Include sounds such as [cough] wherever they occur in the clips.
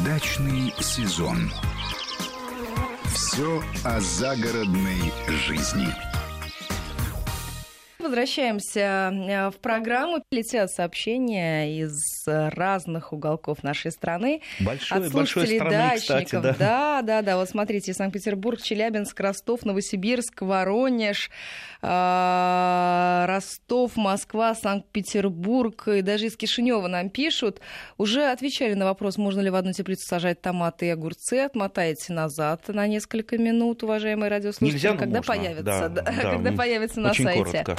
Удачный сезон. Все о загородной жизни. Возвращаемся э, в программу. Летят сообщения из разных уголков нашей страны. Большой, от слушателей большой страны, кстати, дачников. да. да, да, да. Вот смотрите, Санкт-Петербург, Челябинск, Ростов, Новосибирск, Воронеж, э, Ростов, Москва, Санкт-Петербург и даже из Кишинева нам пишут. Уже отвечали на вопрос, можно ли в одну теплицу сажать томаты и огурцы. Отмотаете назад на несколько минут, уважаемые радиослушатели. Нельзя, когда можно. появится, Да, да, да, [laughs] когда появится на очень сайте. коротко.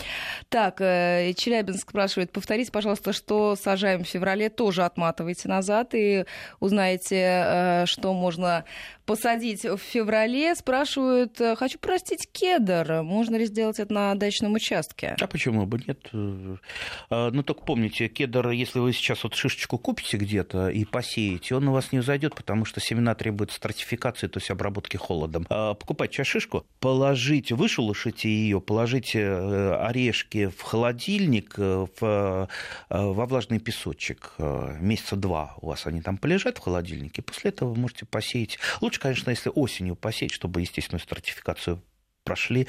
Так, э, Челябинск спрашивает, повторите, пожалуйста, что сажаем в феврале, тоже отматывайте назад и узнаете, э, что можно посадить в феврале. Спрашивают, э, хочу простить кедр, можно ли сделать это на дачном участке? А почему бы нет? Ну, только помните, кедр, если вы сейчас вот шишечку купите где-то и посеете, он у вас не взойдет, потому что семена требуют стратификации, то есть обработки холодом. А Покупайте сейчас шишку, положите, вышелушите ее, положите э, орешки в холодильник, э, в, э, во влажный песочек. Э, Месяца два у вас они там полежат в холодильнике, после этого вы можете посеять. Лучше, конечно, если осенью посеять, чтобы естественную стратификацию прошли.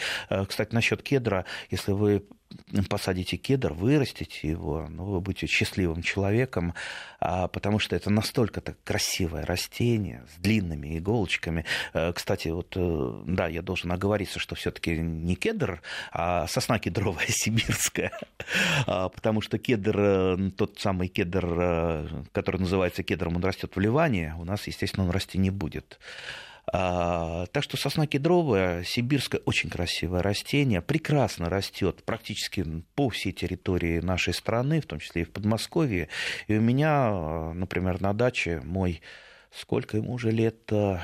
Кстати, насчет кедра, если вы посадите кедр, вырастите его, ну, вы будете счастливым человеком, а, потому что это настолько так красивое растение с длинными иголочками. Э, Кстати, вот, э, да, я должен оговориться, что все-таки не кедр, а сосна кедровая [laughs] сибирская, А, потому что кедр, э, тот самый кедр, который называется кедром, он растет в Ливане, у нас, естественно, он расти не будет. А, так что сосна кедровая, сибирское, очень красивое растение, прекрасно растет практически по всей территории нашей страны, в том числе и в Подмосковье. И у меня, например, на даче мой Сколько ему уже лет? э,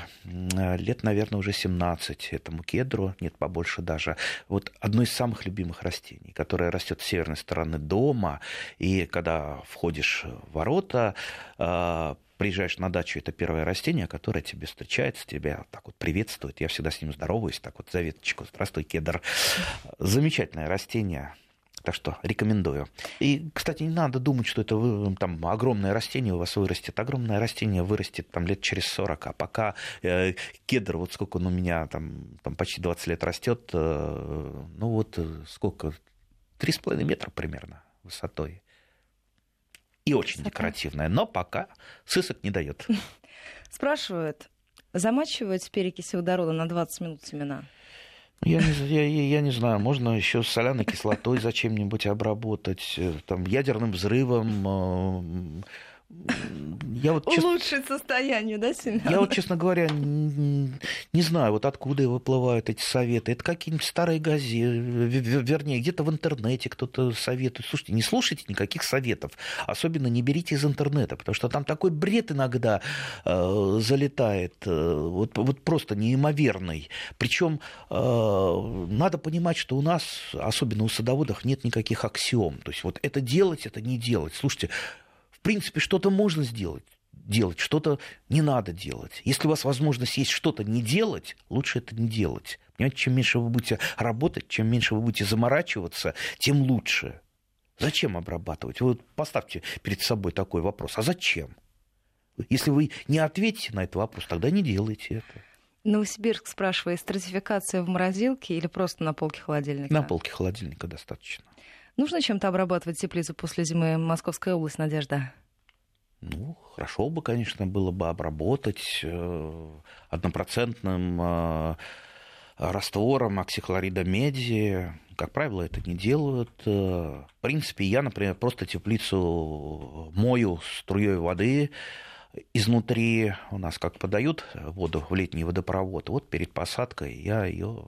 Лет, наверное, уже 17 этому кедру, нет, побольше даже. Вот одно из самых любимых растений, которое растет с северной стороны дома, и когда входишь в ворота, э, приезжаешь на дачу, это первое растение, которое тебе встречается, тебя так вот приветствует. Я всегда с ним здороваюсь, так вот за веточку. Здравствуй, кедр. Замечательное растение. Так что рекомендую. И, кстати, не надо думать, что это там огромное растение у вас вырастет. Огромное растение вырастет там лет через 40. А пока э, кедр, вот сколько он у меня там, там почти 20 лет растет, э, ну вот э, сколько, 3,5 метра примерно высотой. И очень декоративная, но пока сысок не дает. [laughs] Спрашивают, замачивать в перекиси водорода на 20 минут семена? Я не, я, я- не знаю, можно еще с соляной кислотой зачем-нибудь обработать, э, там, ядерным взрывом. Я вот, честно, Улучшить состояние, да, семян? я вот, честно говоря, не знаю, вот откуда выплывают эти советы. Это какие-нибудь старые газеты, вернее, где-то в интернете кто-то советует. Слушайте, не слушайте никаких советов. Особенно не берите из интернета, потому что там такой бред иногда э, залетает, э, вот, вот просто неимоверный. Причем э, надо понимать, что у нас, особенно у садоводов, нет никаких аксиом. То есть вот это делать, это не делать. Слушайте, принципе, что-то можно сделать делать, что-то не надо делать. Если у вас возможность есть что-то не делать, лучше это не делать. Понимаете, чем меньше вы будете работать, чем меньше вы будете заморачиваться, тем лучше. Зачем обрабатывать? Вы вот поставьте перед собой такой вопрос. А зачем? Если вы не ответите на этот вопрос, тогда не делайте это. Новосибирск спрашивает, стратификация в морозилке или просто на полке холодильника? На полке холодильника достаточно. Нужно чем-то обрабатывать теплицу после зимы? Московская область, Надежда. Ну, хорошо бы, конечно, было бы обработать э, однопроцентным э, раствором оксихлорида меди. Как правило, это не делают. Э, В принципе, я, например, просто теплицу мою струей воды изнутри. У нас как подают воду в летний водопровод. Вот перед посадкой я ее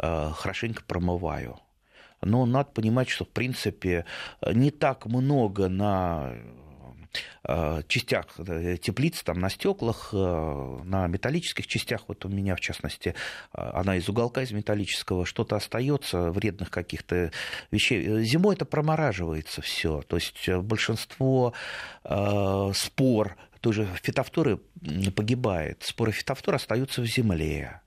хорошенько промываю. Но надо понимать, что, в принципе, не так много на э, частях э, теплиц, там на стеклах, э, на металлических частях, вот у меня в частности, она из уголка из металлического, что-то остается вредных каких-то вещей. Зимой это промораживается все, то есть большинство э, спор той же фитофторы погибает, споры фитофтор остаются в земле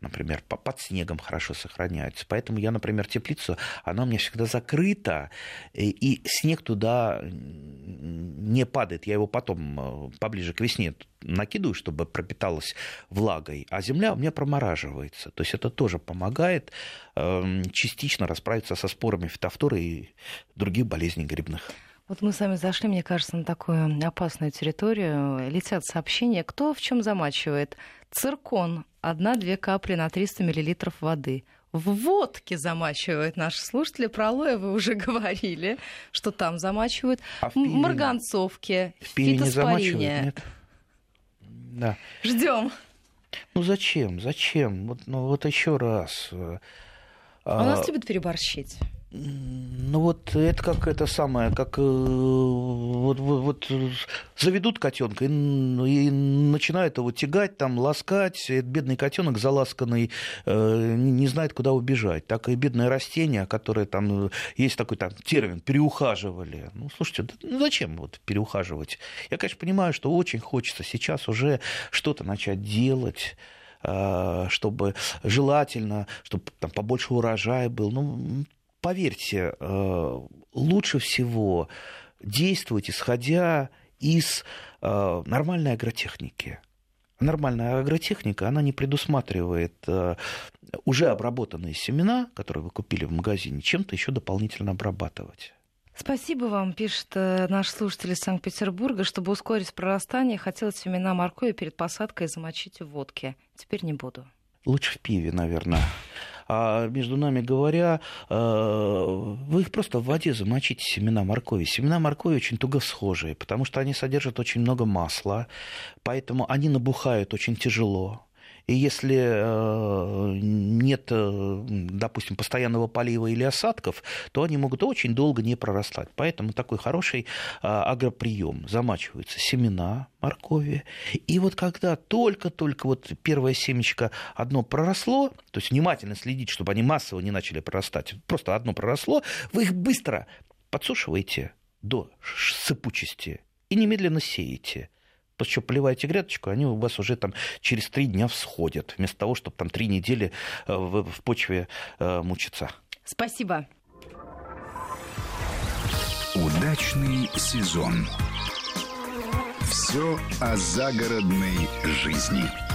например, по- под снегом хорошо сохраняются. Поэтому я, например, теплицу, она у меня всегда закрыта, и, и снег туда не падает. Я его потом, э, поближе к весне, накидываю, чтобы пропиталась влагой, а земля у меня промораживается. То есть это тоже помогает эм, частично расправиться со спорами фитофторы и других болезней грибных. Вот мы с вами зашли, мне кажется, на такую опасную территорию. Летят сообщения, кто в чем замачивает. Циркон. Одна-две капли на 300 миллилитров воды. В водке замачивают наши слушатели. Про алоэ вы уже [laughs] говорили, что там замачивают. А в пиве... Марганцовке, в пиве не замачивают, нет? Да. Ждем. Ну зачем? Зачем? Вот, ну вот еще раз. А у нас а, любят переборщить. Ну вот это как это самое, как э, вот, вот, вот заведут котенка и, и начинают его тягать, там, ласкать. Этот бедный котенок заласканный э, не знает, куда убежать. Так и бедное растение, которое там есть такой там термин переухаживали. Ну, слушайте, ну зачем вот переухаживать? Я, конечно, понимаю, что очень хочется сейчас уже что-то начать делать э, чтобы желательно, чтобы там побольше урожая был. Ну, поверьте, э, лучше всего действовать, исходя из э, нормальной агротехники. Нормальная агротехника, она не предусматривает э, уже обработанные семена, которые вы купили в магазине, чем-то еще дополнительно обрабатывать. Спасибо вам, пишет наш слушатель из Санкт-Петербурга. Чтобы ускорить прорастание, хотелось семена моркови перед посадкой замочить в водке. Теперь не буду. Лучше в пиве, наверное. А между нами говоря, э, вы их просто в воде замочите, семена моркови. Семена моркови очень туго схожие, потому что они содержат очень много масла, поэтому они набухают очень тяжело. И если э, нет, э, допустим, постоянного полива или осадков, то они могут очень долго не прорастать. Поэтому такой хороший э, агроприем. Замачиваются семена моркови. И вот когда только-только вот первое семечко одно проросло, то есть внимательно следить, чтобы они массово не начали прорастать, просто одно проросло, вы их быстро подсушиваете до сыпучести и немедленно сеете. Чего поливаете грядочку, они у вас уже там через три дня всходят, вместо того, чтобы там три недели э, в, в почве э, мучиться. Спасибо. Удачный сезон. Все о загородной жизни.